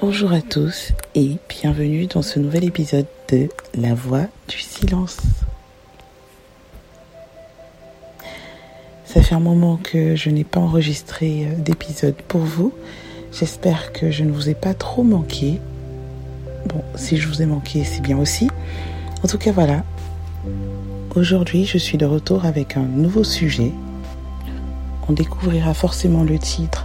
Bonjour à tous et bienvenue dans ce nouvel épisode de La Voix du Silence. Ça fait un moment que je n'ai pas enregistré euh, d'épisode pour vous. J'espère que je ne vous ai pas trop manqué. Bon, si je vous ai manqué, c'est bien aussi. En tout cas, voilà. Aujourd'hui, je suis de retour avec un nouveau sujet. On découvrira forcément le titre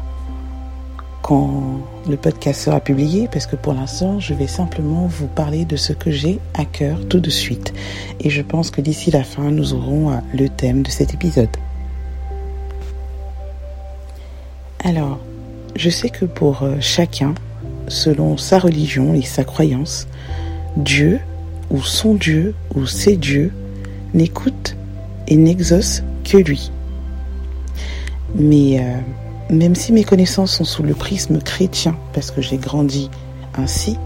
quand le podcast sera publié parce que pour l'instant, je vais simplement vous parler de ce que j'ai à cœur tout de suite. Et je pense que d'ici la fin, nous aurons euh, le thème de cet épisode. Alors, je sais que pour euh, chacun, selon sa religion et sa croyance, Dieu ou son Dieu ou ses dieux n'écoute et n'exauce que lui. Mais euh, même si mes connaissances sont sous le prisme chrétien, parce que j'ai grandi ainsi,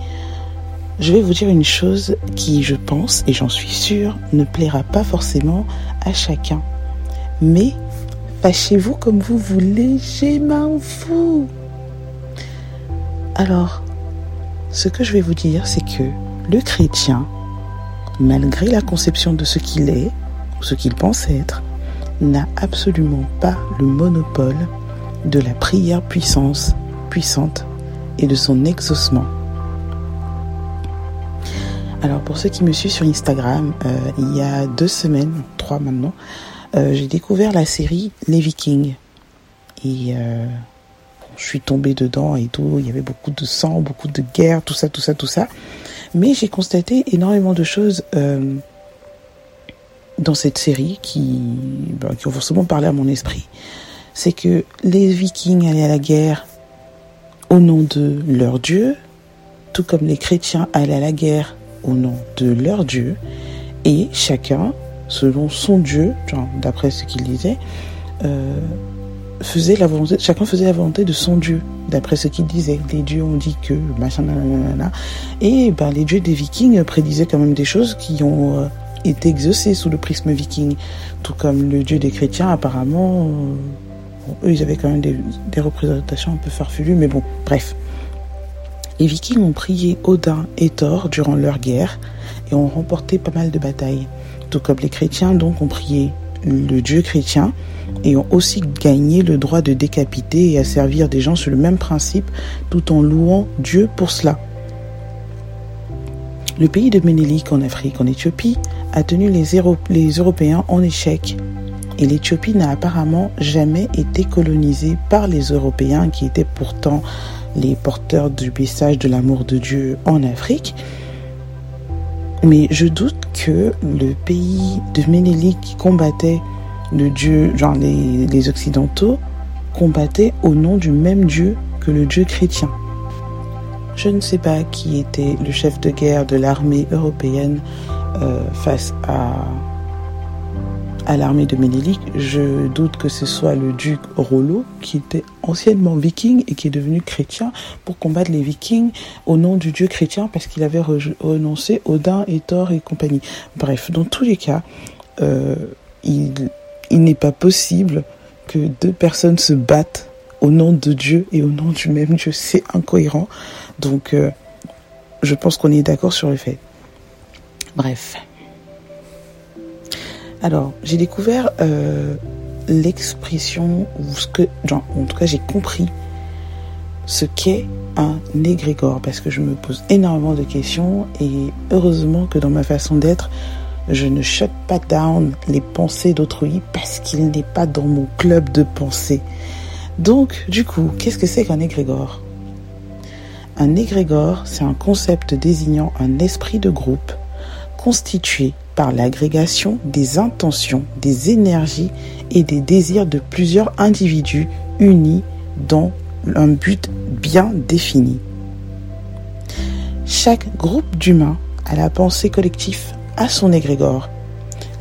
je vais vous dire une chose qui, je pense, et j'en suis sûre, ne plaira pas forcément à chacun. Mais fâchez-vous comme vous voulez, j'ai m'en fous. Alors, ce que je vais vous dire, c'est que le chrétien, malgré la conception de ce qu'il est, ou ce qu'il pense être, n'a absolument pas le monopole de la prière puissance, puissante et de son exaucement. Alors pour ceux qui me suivent sur Instagram, euh, il y a deux semaines, trois maintenant, euh, j'ai découvert la série Les Vikings. Et euh, je suis tombée dedans et tout, il y avait beaucoup de sang, beaucoup de guerre, tout ça, tout ça, tout ça. Mais j'ai constaté énormément de choses dans cette série qui, ben, qui ont forcément parlé à mon esprit c'est que les vikings allaient à la guerre au nom de leur Dieu, tout comme les chrétiens allaient à la guerre au nom de leur Dieu, et chacun, selon son Dieu, d'après ce qu'il disait, euh, chacun faisait la volonté de son Dieu, d'après ce qu'il disait. Les dieux ont dit que, machin, nanana, et ben, les dieux des vikings prédisaient quand même des choses qui ont euh, été exaucées sous le prisme viking, tout comme le Dieu des chrétiens apparemment. Euh, eux, ils avaient quand même des, représentations un peu farfelues, mais bon, bref. Les Vikings ont prié Odin et Thor durant leur guerre et ont remporté pas mal de batailles. Tout comme les chrétiens, donc, ont prié le Dieu chrétien et ont aussi gagné le droit de décapiter et à servir des gens sur le même principe tout en louant Dieu pour cela. Le pays de Ménélique en Afrique, en Éthiopie, a tenu les Européens en échec et l'Éthiopie n'a apparemment jamais été colonisée par les Européens qui étaient pourtant les porteurs du message de l'amour de Dieu en Afrique. Mais je doute que le pays de Ménélique qui combattait le Dieu, genre les, Occidentaux, combattait au nom du même Dieu que le Dieu chrétien. Je ne sais pas qui était le chef de guerre de l'armée européenne euh, face à à l'armée de Ménélique. Je doute que ce soit le duc Rollo, qui était anciennement viking et qui est devenu chrétien pour combattre les vikings au nom du dieu chrétien parce qu'il avait renoncé Odin et Thor et compagnie. Bref, dans tous les cas, euh, il, n'est pas possible que deux personnes se battent au nom de Dieu et au nom du même Dieu. C'est incohérent. Donc, euh, je pense qu'on est d'accord sur le fait. Bref. Alors, j'ai découvert euh, l'expression, ou ce que, en tout cas, j'ai compris ce qu'est un égrégore, parce que je me pose énormément de questions, et heureusement que dans ma façon d'être, je ne shut pas down les pensées d'autrui parce qu'il n'est pas dans mon club de pensée. Donc, du coup, qu'est-ce que c'est qu'un égrégore? Un égrégore, c'est un concept désignant un esprit de groupe constitué par l'agrégation des intentions, des énergies et des désirs de plusieurs individus unis dans un but bien défini. Chaque groupe d'humains a la pensée collective à son égrégore.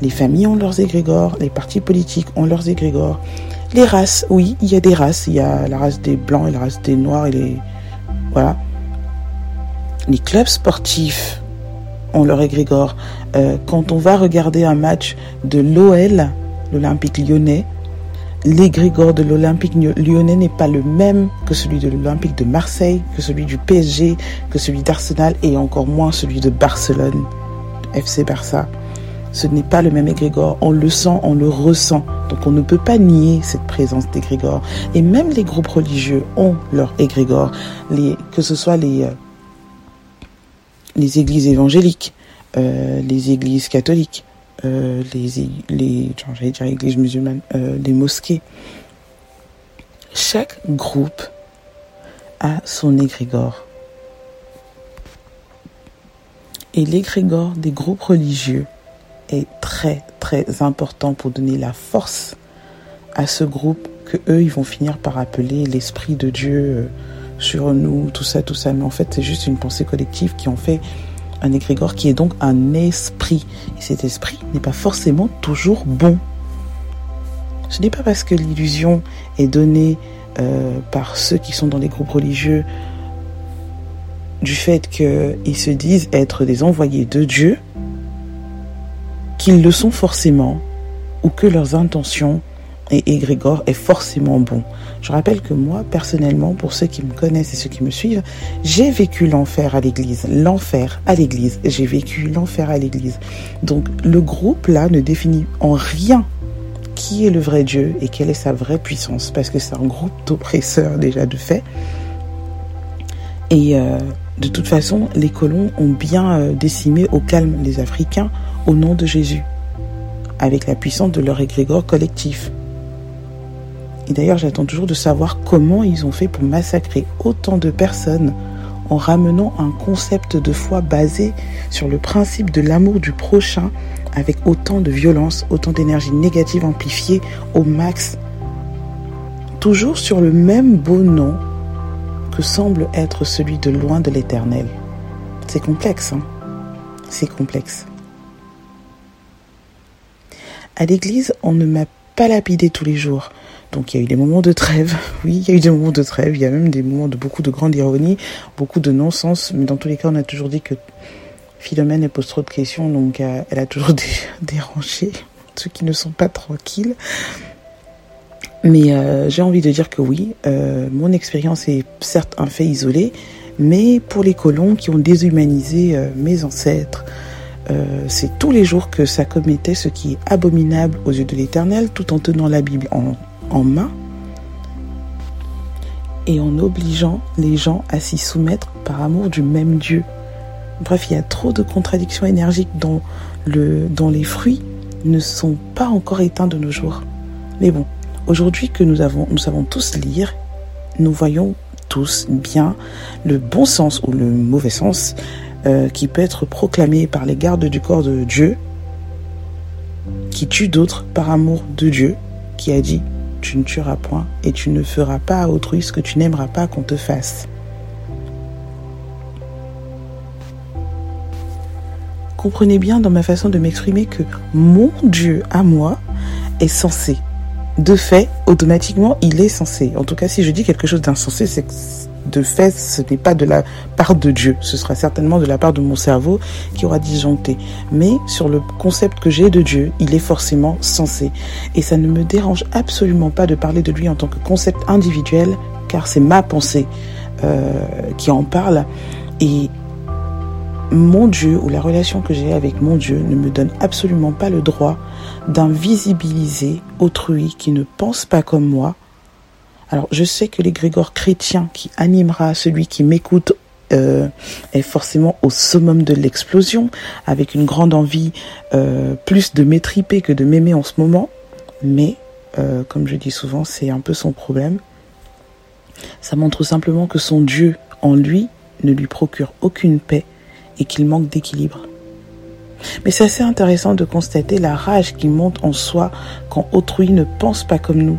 Les familles ont leurs égrégores, les partis politiques ont leurs égrégores. Les races, oui, il y a des races. Il y a la race des blancs et la race des noirs et. Voilà. Les clubs sportifs ont leur égrégore. Euh, quand on va regarder un match de l'OL, l'Olympique lyonnais, l'égrégore de l'Olympique lyonnais n'est pas le même que celui de l'Olympique de Marseille, que celui du PSG, que celui d'Arsenal et encore moins celui de Barcelone, FC Barça. Ce n'est pas le même égrégore, on le sent, on le ressent. Donc on ne peut pas nier cette présence d'égrégore. Et même les groupes religieux ont leur égrégore, les, que ce soit les, euh, les églises évangéliques, euh, les églises catholiques, euh, les, les, dire églises musulmanes, euh, les mosquées. Chaque groupe a son égrégore. Et l'égrégore des groupes religieux est très très important pour donner la force à ce groupe que eux ils vont finir par appeler l'esprit de Dieu sur nous, tout ça, tout ça. Mais en fait, c'est juste une pensée collective qui en fait un égrégore qui est donc un esprit. Et cet esprit n'est pas forcément toujours bon. Ce n'est pas parce que l'illusion est donnée euh, par ceux qui sont dans les groupes religieux du fait qu'ils se disent être des envoyés de Dieu qu'ils le sont forcément ou que leurs intentions et égrégore est forcément bon. Je rappelle que moi, personnellement, pour ceux qui me connaissent et ceux qui me suivent, j'ai vécu l'enfer à l'église. L'enfer à l'église. J'ai vécu l'enfer à l'église. Donc, le groupe là ne définit en rien qui est le vrai Dieu et quelle est sa vraie puissance. Parce que c'est un groupe d'oppresseurs déjà de fait. Et euh, de toute façon, les colons ont bien euh, décimé au calme les Africains au nom de Jésus, avec la puissance de leur égrégore collectif. Et d'ailleurs, j'attends toujours de savoir comment ils ont fait pour massacrer autant de personnes en ramenant un concept de foi basé sur le principe de l'amour du prochain avec autant de violence, autant d'énergie négative amplifiée au max. Toujours sur le même beau nom que semble être celui de loin de l'éternel. C'est complexe, hein C'est complexe. À l'église, on ne m'a pas lapidé tous les jours. Donc il y a eu des moments de trêve, oui, il y a eu des moments de trêve, il y a même des moments de beaucoup de grande ironie, beaucoup de non-sens, mais dans tous les cas, on a toujours dit que Philomène, pose trop de questions, donc euh, elle a toujours dérangé ceux qui ne sont pas tranquilles. Mais euh, j'ai envie de dire que oui, euh, mon expérience est certes un fait isolé, mais pour les colons qui ont déshumanisé mes ancêtres, c'est tous les jours que ça commettait ce qui est abominable aux yeux de l'Éternel, tout en tenant la Bible en en main et en obligeant les gens à s'y soumettre par amour du même Dieu. Bref, il y a trop de contradictions énergiques dont, le, dont les fruits ne sont pas encore éteints de nos jours. Mais bon, aujourd'hui que nous, avons, nous savons tous lire, nous voyons tous bien le bon sens ou le mauvais sens euh, qui peut être proclamé par les gardes du corps de Dieu, qui tuent d'autres par amour de Dieu, qui a dit tu ne tueras point et tu ne feras pas à autrui ce que tu n'aimeras pas qu'on te fasse. Comprenez bien dans ma façon de m'exprimer que mon Dieu à moi est censé. De fait, automatiquement, il est censé. En tout cas, si je dis quelque chose d'insensé, c'est de fait, ce n'est pas de la part de Dieu. Ce sera certainement de la part de mon cerveau qui aura disjoncté. Mais sur le concept que j'ai de Dieu, il est forcément censé. Et ça ne me dérange absolument pas de parler de lui en tant que concept individuel, car c'est ma pensée euh, qui en parle. Et mon Dieu ou la relation que j'ai avec mon Dieu ne me donne absolument pas le droit d'invisibiliser autrui qui ne pense pas comme moi alors, je sais que l'égrégore chrétien qui animera celui qui m'écoute euh, est forcément au summum de l'explosion, avec une grande envie euh, plus de m'étriper que de m'aimer en ce moment. Mais, euh, comme je dis souvent, c'est un peu son problème. Ça montre simplement que son Dieu en lui ne lui procure aucune paix et qu'il manque d'équilibre. Mais c'est assez intéressant de constater la rage qui monte en soi quand autrui ne pense pas comme nous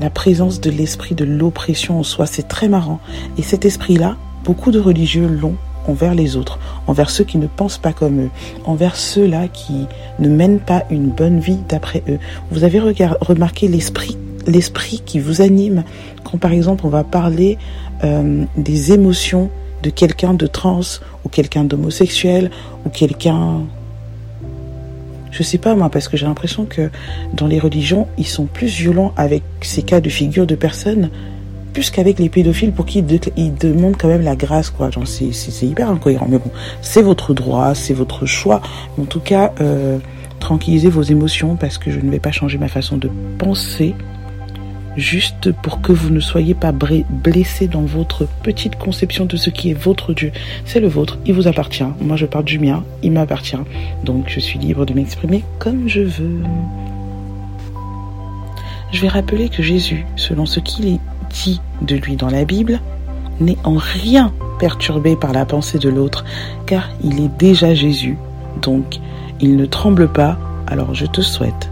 la présence de l'esprit de l'oppression en soi. C'est très marrant. Et cet esprit-là, beaucoup de religieux l'ont envers les autres, envers ceux qui ne pensent pas comme eux, envers ceux-là qui ne mènent pas une bonne vie d'après eux. Vous avez remarqué l'esprit, l'esprit qui vous anime quand par exemple on va parler euh, des émotions de quelqu'un de trans ou quelqu'un d'homosexuel ou quelqu'un Je sais pas moi, parce que j'ai l'impression que dans les religions, ils sont plus violents avec ces cas de figure de personnes plus qu'avec les pédophiles pour qui ils, demandent quand même la grâce, quoi. Genre, c'est, hyper incohérent. Mais bon, c'est votre droit, c'est votre choix. en tout cas, euh, tranquillisez vos émotions parce que je ne vais pas changer ma façon de penser juste pour que vous ne soyez pas blessé dans votre petite conception de ce qui est votre Dieu. C'est le vôtre, il vous appartient. Moi, je parle du mien, il m'appartient. Donc, je suis libre de m'exprimer comme je veux. Je vais rappeler que Jésus, selon ce qu'il est dit de lui dans la Bible, n'est en rien perturbé par la pensée de l'autre, car il est déjà Jésus. Donc, il ne tremble pas. Alors, je te souhaite,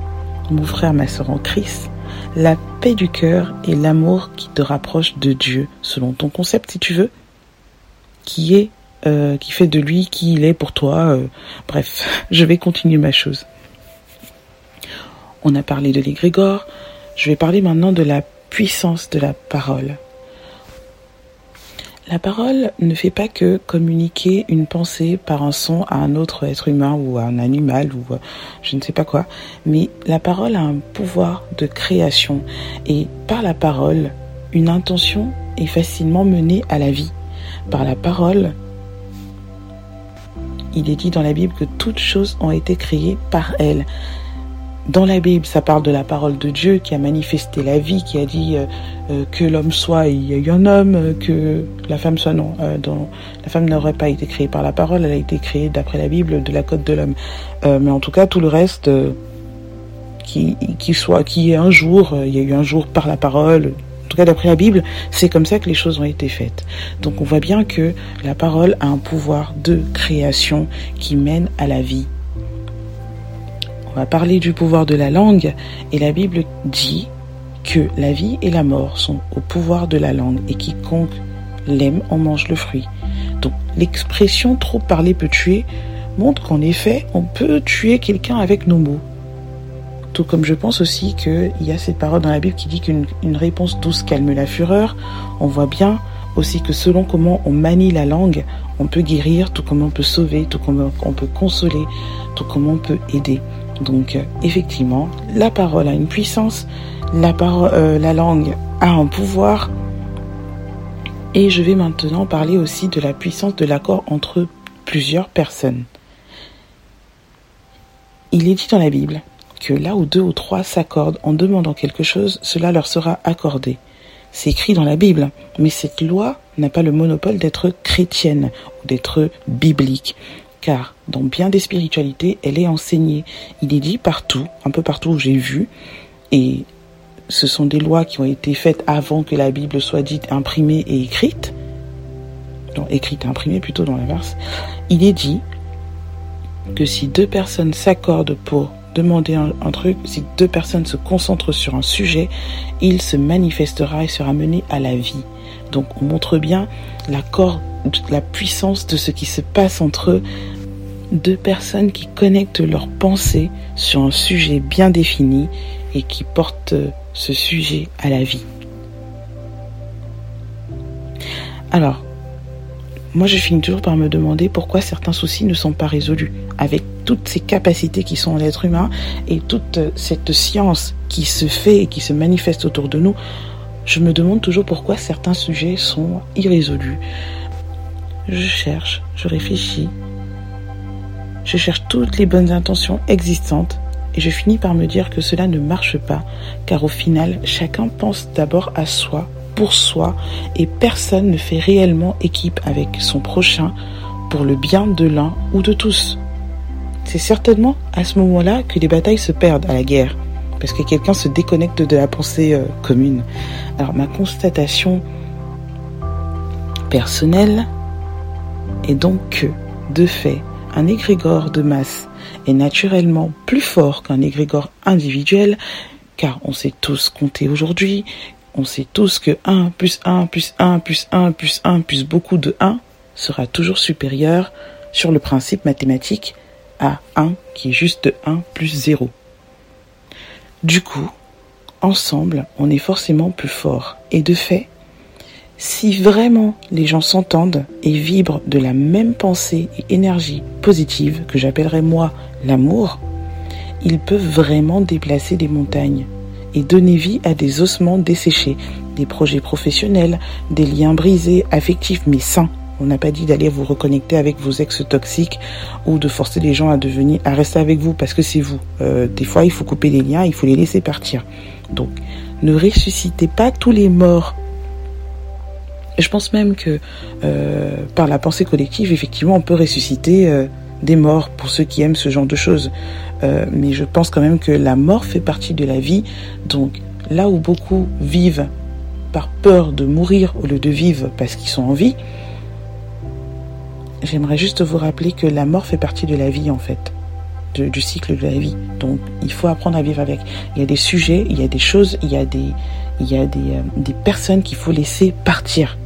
mon frère, ma soeur en Christ, la paix du cœur et l'amour qui te rapproche de Dieu, selon ton concept, si tu veux, qui est, euh, qui fait de lui qui il est pour toi. Euh, bref, je vais continuer ma chose. On a parlé de l'égrégore. Je vais parler maintenant de la puissance de la parole. La parole ne fait pas que communiquer une pensée par un son à un autre être humain ou à un animal ou euh, je ne sais pas quoi, mais la parole a un pouvoir de création et par la parole, une intention est facilement menée à la vie. Par la parole, il est dit dans la Bible que toutes choses ont été créées par elle dans la Bible, ça parle de la parole de Dieu qui a manifesté la vie, qui a dit euh, euh, que l'homme soit, il y a eu un homme, euh, que la femme soit non. la femme n'aurait pas été créée par la parole, elle a été créée d'après la Bible de la côte de l'homme. mais en tout cas, tout le reste, qui, qui soit, qui est un jour, il y a eu un jour par la parole. En tout cas, d'après la Bible, c'est comme ça que les choses ont été faites. Donc, on voit bien que la parole a un pouvoir de création qui mène à la vie on va parler du pouvoir de la langue et la Bible dit que la vie et la mort sont au pouvoir de la langue et quiconque l'aime en mange le fruit. Donc l'expression trop parler peut tuer montre qu'en effet on peut tuer quelqu'un avec nos mots. Tout comme je pense aussi qu'il y a cette parole dans la Bible qui dit qu'une réponse douce calme la fureur. On voit bien aussi que selon comment on manie la langue, on peut guérir, tout comme on peut sauver, tout comme on peut consoler, tout comme on peut aider. Donc euh, effectivement, la parole a une puissance, la, parole, euh, la langue a un pouvoir. Et je vais maintenant parler aussi de la puissance de l'accord entre plusieurs personnes. Il est dit dans la Bible que là où deux ou trois s'accordent en demandant quelque chose, cela leur sera accordé. C'est écrit dans la Bible, mais cette loi n'a pas le monopole d'être chrétienne ou d'être biblique car dans bien des spiritualités, elle est enseignée. Il est dit partout, un peu partout où j'ai vu, et ce sont des lois qui ont été faites avant que la Bible soit dite imprimée et écrite, donc écrite et imprimée plutôt dans l'inverse, il est dit que si deux personnes s'accordent pour demander un, un, truc, si deux personnes se concentrent sur un sujet, il se manifestera et sera mené à la vie. Donc on montre bien l'accord, la puissance de ce qui se passe entre eux deux personnes qui connectent leurs pensées sur un sujet bien défini et qui portent ce sujet à la vie. Alors, moi je finis toujours par me demander pourquoi certains soucis ne sont pas résolus. Avec toutes ces capacités qui sont en l'être humain et toute cette science qui se fait et qui se manifeste autour de nous, je me demande toujours pourquoi certains sujets sont irrésolus. Je cherche, je réfléchis, je cherche toutes les bonnes intentions existantes et je finis par me dire que cela ne marche pas, car au final, chacun pense d'abord à soi, pour soi, et personne ne fait réellement équipe avec son prochain pour le bien de l'un ou de tous. C'est certainement à ce moment-là que les batailles se perdent à la guerre, parce que quelqu'un se déconnecte de la pensée euh, commune. Alors ma constatation personnelle est donc que, de fait, un égrégore de masse est naturellement plus fort qu'un égrégore individuel, car on sait tous compter aujourd'hui, on sait tous que 1 plus 1 plus 1 plus 1 plus 1 plus beaucoup de 1 sera toujours supérieur sur le principe mathématique à 1 qui est juste 1 plus 0. Du coup, ensemble, on est forcément plus fort. Et de fait, si vraiment les gens s'entendent et vibrent de la même pensée et énergie positive que j'appellerais moi l'amour, ils peuvent vraiment déplacer des montagnes et donner vie à des ossements desséchés, des projets professionnels, des liens brisés, affectifs mais sains. On n'a pas dit d'aller vous reconnecter avec vos ex toxiques ou de forcer les gens à devenir, à rester avec vous parce que c'est vous. Euh, des fois, il faut couper les liens, il faut les laisser partir. Donc, ne ressuscitez pas tous les morts. Je pense même que euh, par la pensée collective, effectivement, on peut ressusciter euh, des morts pour ceux qui aiment ce genre de choses. mais je pense quand même que la mort fait partie de la vie. Donc, là où beaucoup vivent par peur de mourir au lieu de vivre parce qu'ils sont en vie, j'aimerais juste vous rappeler que la mort fait partie de la vie en fait, du cycle de la vie. Donc il faut apprendre à vivre avec. Il y a des sujets, il y a des choses, il y a des, il y a des, euh, des personnes qu'il faut laisser partir.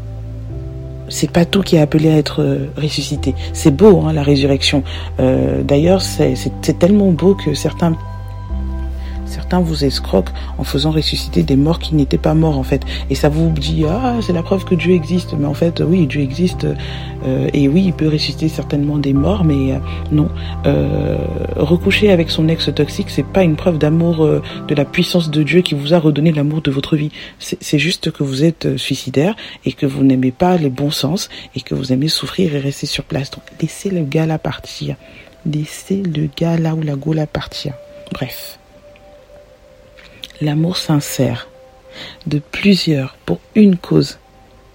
C'est pas tout qui est appelé à être euh, ressuscité. C'est beau hein, la résurrection. Euh, D'ailleurs, c'est tellement beau que certains Certains vous escroquent en faisant ressusciter des morts qui n'étaient pas morts en fait. Et ça vous dit ah c'est la preuve que Dieu existe. Mais en fait oui Dieu existe euh, et oui il peut ressusciter certainement des morts, mais euh, non. Euh, recoucher avec son ex toxique c'est pas une preuve d'amour de la puissance de Dieu qui vous a redonné l'amour de votre vie. C'est juste que vous êtes suicidaire et que vous n'aimez pas les bons sens et que vous aimez souffrir et rester sur place. Donc laissez le gars là partir. Laissez le gars là où la gola partir. Bref l'amour sincère de plusieurs pour une cause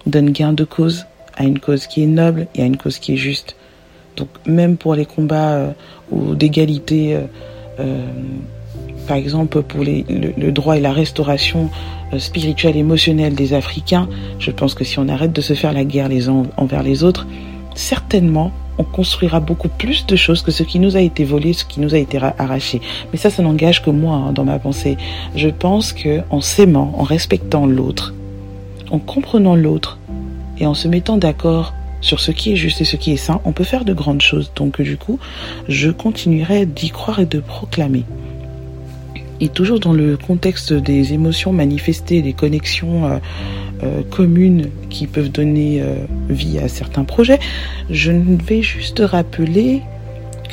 donne gain de cause à une cause qui est noble et à une cause qui est juste. Donc même pour les combats euh, ou d'égalité, euh, euh, par exemple pour les, le, droit et la restauration spirituelle, émotionnelle des Africains, je pense que si on arrête de se faire la guerre les uns envers les autres, certainement on construira beaucoup plus de choses que ce qui nous a été volé, ce qui nous a été arraché. Mais ça, ça n'engage que moi hein, dans ma pensée. Je pense que en s'aimant, en respectant l'autre, en comprenant l'autre et en se mettant d'accord sur ce qui est juste et ce qui est sain, on peut faire de grandes choses. Donc du coup, je continuerai d'y croire et de proclamer. Et toujours dans le contexte des émotions manifestées, des connexions euh, euh, communes qui peuvent donner euh, vie à certains projets, je vais juste rappeler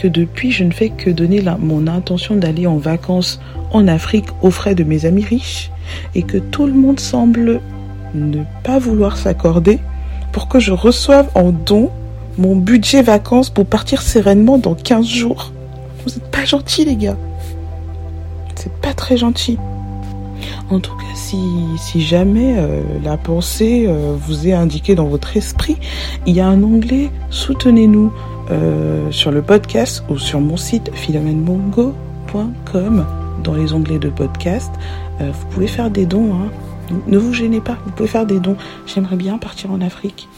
que depuis, je ne fais que donner mon intention d'aller en vacances en Afrique aux frais de mes amis riches et que tout le monde semble ne pas vouloir s'accorder pour que je reçoive en don mon budget vacances pour partir sereinement dans 15 jours. Vous n'êtes pas gentils les gars. C'est pas très gentil. En tout cas, si, jamais euh, la pensée euh, vous est indiquée dans votre esprit, il y a un onglet Soutenez-nous euh, sur le podcast ou sur mon site philomenemongo.com dans les onglets de podcast. vous pouvez faire des dons. Hein. Ne vous gênez pas, vous pouvez faire des dons. J'aimerais bien partir en Afrique.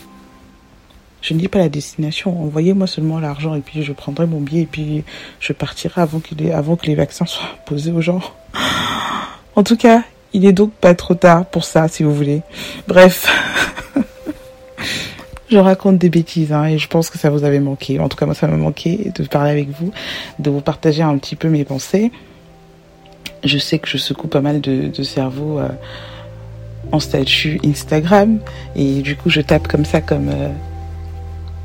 Je ne dis pas la destination. Envoyez-moi seulement l'argent et puis je prendrai mon billet et puis je partirai avant, avant que les vaccins soient posés aux gens. En tout cas, il est donc pas trop tard pour ça, si vous voulez. Bref. je raconte des bêtises hein, et je pense que ça vous avait manqué. En tout cas, moi, ça m'a manqué de parler avec vous, de vous partager un petit peu mes pensées. Je sais que je secoue pas mal de, cerveau euh, en statut Instagram et du coup, je tape comme ça, comme euh,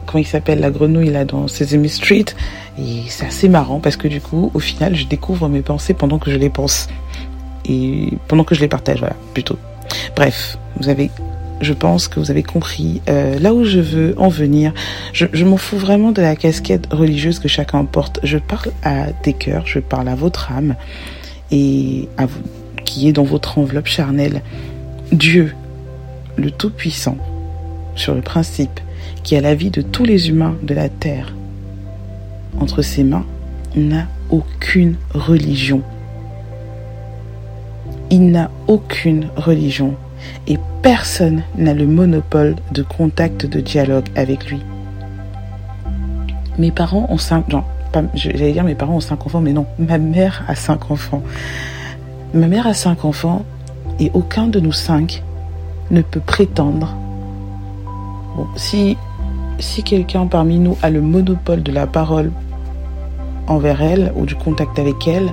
comment il s'appelle la grenouille là dans Sesame Street et c'est assez marrant parce que du coup, au final, je découvre mes pensées pendant que je les pense et pendant que je les partage, voilà, plutôt. Bref, vous avez, je pense que vous avez compris euh, là où je veux en venir. Je, je m'en fous vraiment de la casquette religieuse que chacun porte. Je parle à des cœurs, je parle à votre âme et à vous, qui est dans votre enveloppe charnelle. Dieu, le Tout-Puissant, sur le principe qui a la vie de tous les humains de la terre entre ses mains, n'a aucune religion il n'a aucune religion et personne n'a le monopole de contact, de dialogue avec lui. Mes parents ont cinq, j'allais dire mes parents ont cinq enfants, mais non, ma mère a cinq enfants. Ma mère a cinq enfants et aucun de nous cinq ne peut prétendre. Bon, si, si quelqu'un parmi nous a le monopole de la parole envers elle ou du contact avec elle,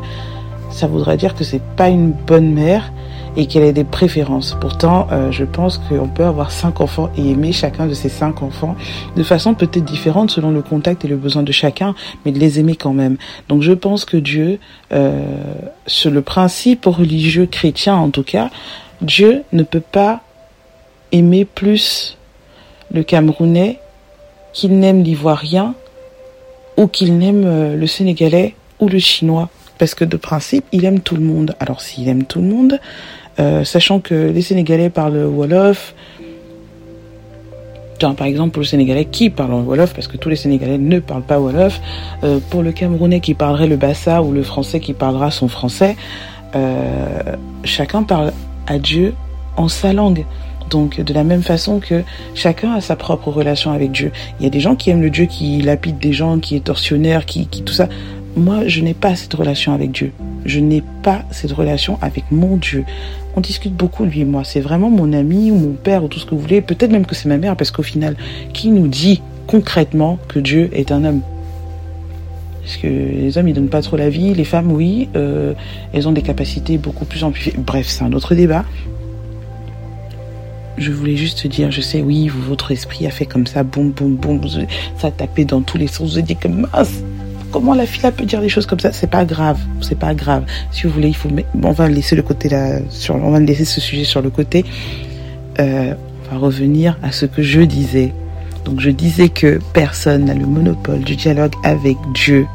ça voudrait dire que c'est pas une bonne mère et qu'elle ait des préférences. Pourtant, euh, je pense qu'on peut avoir cinq enfants et aimer chacun de ces cinq enfants de façon peut-être différente selon le contact et le besoin de chacun, mais de les aimer quand même. Donc je pense que Dieu, euh, sur le principe religieux chrétien en tout cas, Dieu ne peut pas aimer plus le Camerounais qu'il n'aime l'Ivoirien ou qu'il n'aime euh, le Sénégalais ou le Chinois. Parce que de principe, il aime tout le monde. Alors s'il aime tout le monde, euh, sachant que les Sénégalais parlent Wolof, par exemple pour le Sénégalais qui parle Wolof, parce que tous les Sénégalais ne parlent pas Wolof, euh, pour le Camerounais qui parlerait le Bassa ou le Français qui parlera son français, chacun parle à Dieu en sa langue. Donc de la même façon que chacun a sa propre relation avec Dieu. Il y a des gens qui aiment le Dieu qui lapide des gens, qui est tortionnaire, qui, tout ça. Moi, je n'ai pas cette relation avec Dieu. Je n'ai pas cette relation avec mon Dieu. On discute beaucoup, lui et moi. C'est vraiment mon ami ou mon père ou tout ce que vous voulez. Peut-être même que c'est ma mère, parce qu'au final, qui nous dit concrètement que Dieu est un homme? Parce que les hommes, ils donnent pas trop la vie. Les femmes, oui. Euh, elles ont des capacités beaucoup plus amplifiées. Bref, c'est un autre débat je voulais juste dire, je sais, oui, votre esprit a fait comme ça, boum, boum, boum, ça a tapé dans tous les sens. Vous avez dit que mince, comment la fille peut dire des choses comme ça? C'est pas grave, c'est pas grave. Si vous voulez, il faut, on va laisser le côté là, sur, on va laisser ce sujet sur le côté. Euh, on va revenir à ce que je disais. Donc je disais que personne n'a le monopole du dialogue avec Dieu.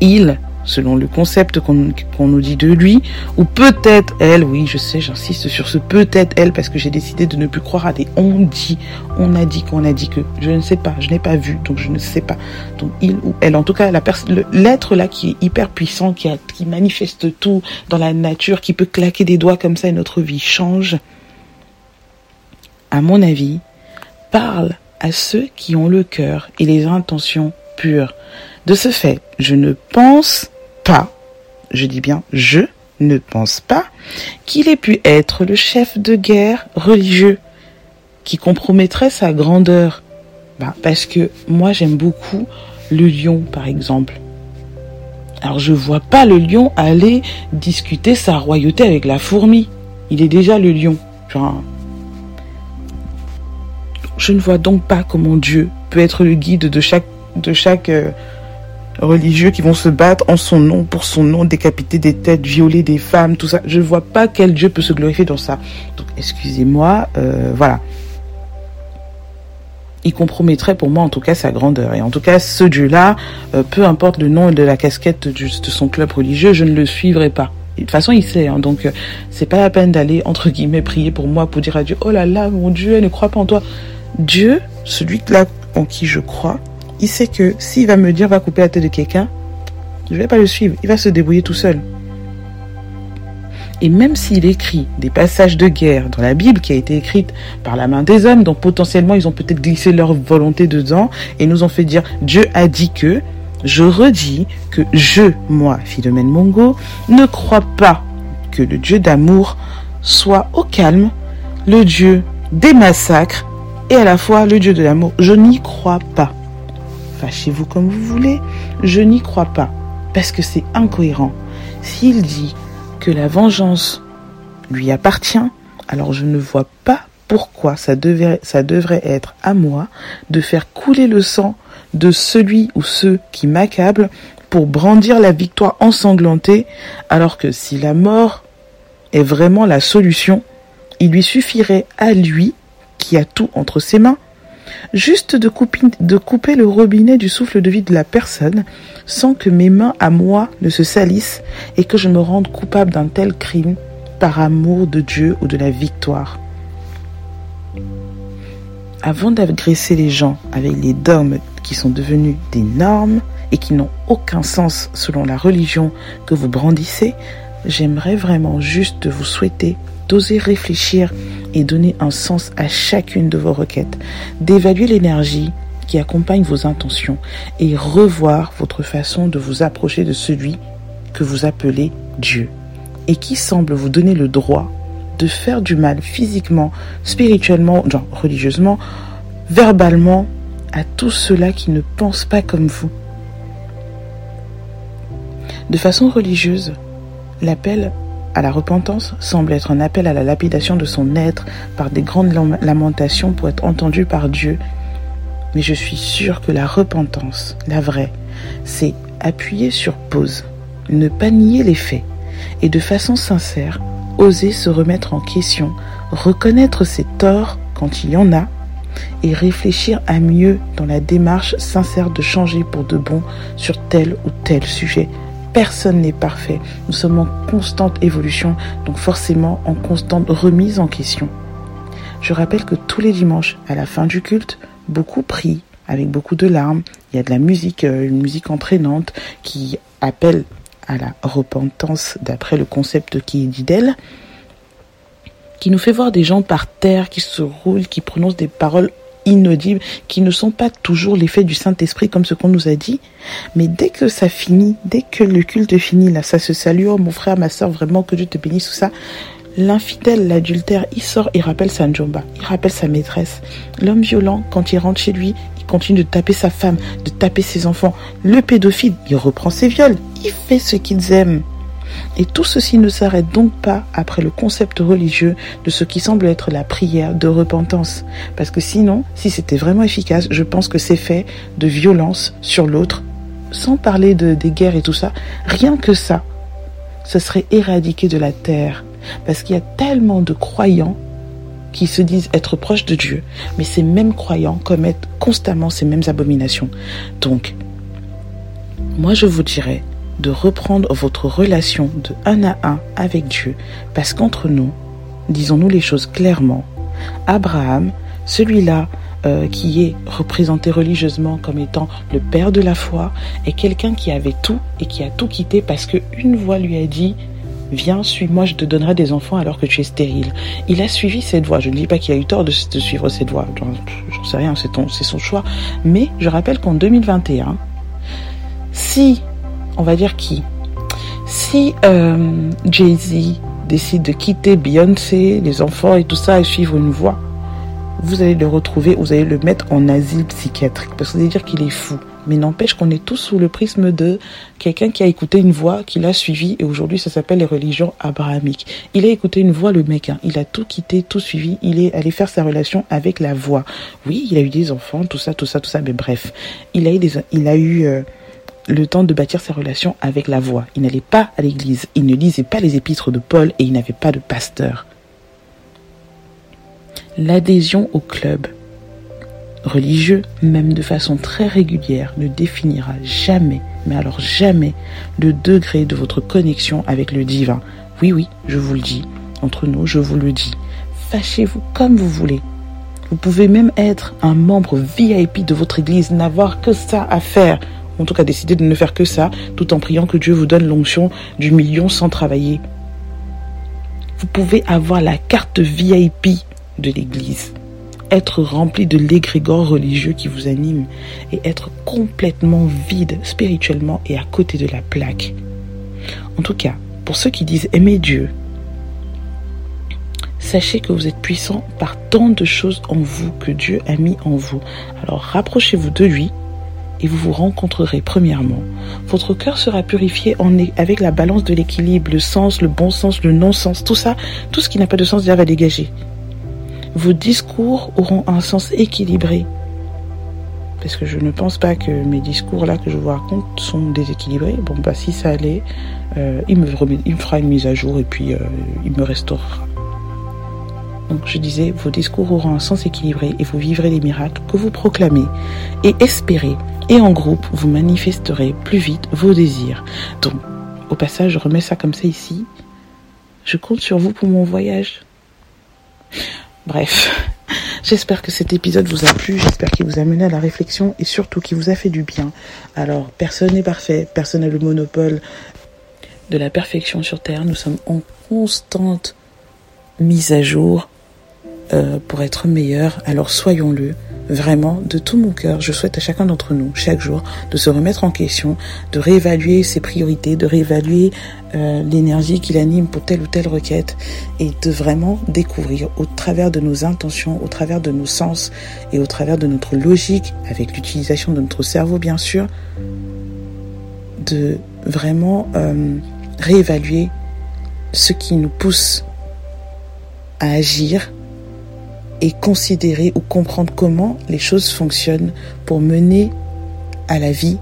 Il selon le concept qu'on nous dit de lui, ou peut-être elle, oui, je sais, j'insiste sur ce peut-être elle, parce que j'ai décidé de ne plus croire à des on dit, on a dit qu'on a dit que, je ne sais pas, je n'ai pas vu, donc je ne sais pas. Donc il ou elle, en tout cas, l'être là qui est hyper puissant, qui, manifeste tout dans la nature, qui peut claquer des doigts comme ça et notre vie change, à mon avis, parle à ceux qui ont le cœur et les intentions pures. De ce fait, je ne pense pas, je dis bien je ne pense pas, qu'il ait pu être le chef de guerre religieux qui compromettrait sa grandeur. Bah, parce que moi j'aime beaucoup le lion par exemple. Alors je vois pas le lion aller discuter sa royauté avec la fourmi. Il est déjà le lion. je ne vois donc pas comment Dieu peut être le guide de chaque de chaque euh, religieux qui vont se battre en son nom, pour son nom, décapiter des têtes, violer des femmes, tout ça. Je ne vois pas quel Dieu peut se glorifier dans ça. Donc, excusez-moi, euh, voilà. Il compromettrait pour moi en tout cas sa grandeur. Et en tout cas, ce Dieu-là, euh, peu importe le nom de la casquette de, son club religieux, je ne le suivrai pas. de toute façon, il sait, hein, donc euh, c'est pas la peine d'aller entre guillemets prier pour moi pour dire à Dieu, oh là là, mon Dieu, elle ne croit pas en toi. Dieu, celui-là en qui je crois, il sait que s'il va me dire va couper la tête de quelqu'un, je ne vais pas le suivre. Il va se débrouiller tout seul. Et même s'il écrit des passages de guerre dans la Bible qui a été écrite par la main des hommes, donc potentiellement ils ont peut-être glissé leur volonté dedans et nous ont fait dire Dieu a dit que, je redis que je, moi, Philomène Mongo, ne crois pas que le Dieu d'amour soit au calme, le Dieu des massacres et à la fois le Dieu de l'amour. Je n'y crois pas chez vous comme vous voulez, je n'y crois pas, parce que c'est incohérent. S'il dit que la vengeance lui appartient, alors je ne vois pas pourquoi ça, devrait, ça devrait être à moi de faire couler le sang de celui ou ceux qui m'accablent pour brandir la victoire ensanglantée, alors que si la mort est vraiment la solution, il lui suffirait à lui, qui a tout entre ses mains, juste de couper, le robinet du souffle de vie de la personne sans que mes mains à moi ne se salissent et que je me rende coupable d'un tel crime par amour de Dieu ou de la victoire. Avant d'agresser les gens avec les dogmes qui sont devenus des normes et qui n'ont aucun sens selon la religion que vous brandissez, j'aimerais vraiment juste vous souhaiter d'oser réfléchir et donner un sens à chacune de vos requêtes, d'évaluer l'énergie qui accompagne vos intentions et revoir votre façon de vous approcher de celui que vous appelez Dieu et qui semble vous donner le droit de faire du mal physiquement, spirituellement, genre religieusement, verbalement à tous ceux-là qui ne pensent pas comme vous. De façon religieuse, l'appel à la repentance semble être un appel à la lapidation de son être par des grandes lamentations pour être entendu par Dieu. Mais je suis sûre que la repentance, la vraie, c'est appuyer sur pause, ne pas nier les faits et de façon sincère, oser se remettre en question, reconnaître ses torts quand il y en a et réfléchir à mieux dans la démarche sincère de changer pour de bon sur tel ou tel sujet Personne n'est parfait. Nous sommes en constante évolution, donc forcément en constante remise en question. Je rappelle que tous les dimanches, à la fin du culte, beaucoup prient avec beaucoup de larmes. Il y a de la musique, euh, une musique entraînante qui appelle à la repentance d'après le concept qui est dit d'elle, qui nous fait voir des gens par terre qui se roulent, qui prononcent des paroles inaudibles qui ne sont pas toujours l'effet du Saint-Esprit comme ce qu'on nous a dit. Mais dès que ça finit, dès que le culte finit, là, ça se salue, oh mon frère, ma soeur, vraiment que Dieu te bénisse, tout ça. L'infidèle, l'adultère, il sort, il rappelle sa njomba, il rappelle sa maîtresse. L'homme violent, quand il rentre chez lui, il continue de taper sa femme, de taper ses enfants. Le pédophile, il reprend ses viols, il fait ce qu'ils aiment. Et tout ceci ne s'arrête donc pas après le concept religieux de ce qui semble être la prière de repentance. Parce que sinon, si c'était vraiment efficace, je pense que c'est fait de violence sur l'autre, sans parler de, des guerres et tout ça, rien que ça, ce serait éradiqué de la terre. Parce qu'il y a tellement de croyants qui se disent être proches de Dieu, mais ces mêmes croyants commettent constamment ces mêmes abominations. Donc, moi je vous dirais, de reprendre votre relation de un à un avec Dieu, parce qu'entre nous, disons-nous les choses clairement, Abraham, celui-là euh, qui est représenté religieusement comme étant le père de la foi, est quelqu'un qui avait tout et qui a tout quitté parce qu'une voix lui a dit Viens, suis-moi, je te donnerai des enfants alors que tu es stérile. Il a suivi cette voie. Je ne dis pas qu'il a eu tort de, suivre cette voie. J'en sais rien, c'est son choix. Mais je rappelle qu'en 2021, si on va dire qui? Si euh, Jay-Z décide de quitter Beyoncé, les enfants et tout ça et suivre une voie, vous allez le retrouver, vous allez le mettre en asile psychiatrique parce que vous allez dire qu'il est fou. Mais n'empêche qu'on est tous sous le prisme de quelqu'un qui a écouté une voix, qui l'a suivi, et aujourd'hui ça s'appelle les religions abrahamiques. Il a écouté une voix, le mec, hein. il a tout quitté, tout suivi, il est allé faire sa relation avec la voix. Oui, il a eu des enfants, tout ça, tout ça, tout ça, mais bref, il a eu des, il a eu euh, le temps de bâtir sa relation avec la voix. Il n'allait pas à l'église, il ne lisait pas les épîtres de Paul et il n'avait pas de pasteur. L'adhésion au club religieux, même de façon très régulière, ne définira jamais, mais alors jamais, le degré de votre connexion avec le divin. Oui, oui, je vous le dis, entre nous, je vous le dis. Fâchez-vous comme vous voulez. Vous pouvez même être un membre VIP de votre église, n'avoir que ça à faire en tout cas décider de ne faire que ça, tout en priant que Dieu vous donne l'onction du million sans travailler. Vous pouvez avoir la carte VIP de l'Église, être rempli de l'égrégore religieux qui vous anime et être complètement vide spirituellement et à côté de la plaque. En tout cas, pour ceux qui disent aimer Dieu, sachez que vous êtes puissant par tant de choses en vous que Dieu a mis en vous. Alors rapprochez-vous de lui et vous vous rencontrerez premièrement. Votre cœur sera purifié avec la balance de l'équilibre, le sens, le bon sens, le non-sens, tout ça, tout ce qui n'a pas de sens déjà va dégager. Vos discours auront un sens équilibré. Parce que je ne pense pas que mes discours là que je vous raconte sont déséquilibrés. Bon bah si ça allait, euh, il, me il me fera une mise à jour et puis euh, il me restaurera. Donc je disais, vos discours auront un sens équilibré et vous vivrez les miracles que vous proclamez et espérez et en groupe, vous manifesterez plus vite vos désirs. Donc, au passage, je remets ça comme ça ici. Je compte sur vous pour mon voyage. Bref, j'espère que cet épisode vous a plu, j'espère qu'il vous a mené à la réflexion et surtout qu'il vous a fait du bien. Alors, personne n'est parfait, personne n'a le monopole de la perfection sur Terre. Nous sommes en constante mise à jour euh, pour être meilleurs, alors soyons-le. Vraiment, de tout mon cœur, je souhaite à chacun d'entre nous, chaque jour, de se remettre en question, de réévaluer ses priorités, de réévaluer euh, l'énergie qui l'anime pour telle ou telle requête et de vraiment découvrir au travers de nos intentions, au travers de nos sens et au travers de notre logique, avec l'utilisation de notre cerveau bien sûr, de vraiment euh, réévaluer ce qui nous pousse à agir considérer ou comprendre comment les choses fonctionnent pour mener à la vie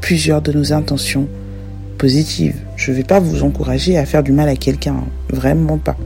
plusieurs de nos intentions positives. Je ne vais pas vous encourager à faire du mal à quelqu'un, vraiment pas.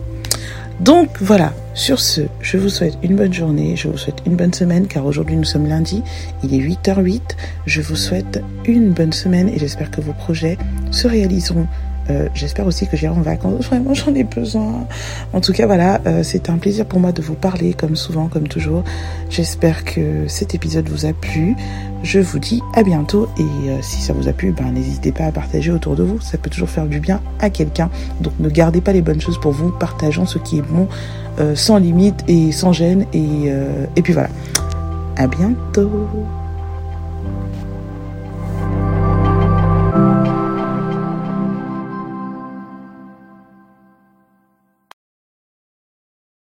Donc voilà, sur ce, je vous souhaite une bonne journée, je vous souhaite une bonne semaine, car aujourd'hui nous sommes lundi, il est 8h08. Je vous souhaite une bonne semaine et j'espère que vos projets se réaliseront euh, j'espère aussi que j'irai en vacances. Vraiment, j'en ai besoin. En tout cas, voilà, euh, c'est un plaisir pour moi de vous parler, comme souvent, comme toujours. J'espère que cet épisode vous a plu. Je vous dis à bientôt et euh, si ça vous a plu, ben, n'hésitez pas à partager autour de vous. Ça peut toujours faire du bien à quelqu'un. Donc ne gardez pas les bonnes choses pour vous. Partageons ce qui est bon, sans limite et sans gêne. Et, et puis voilà. À bientôt.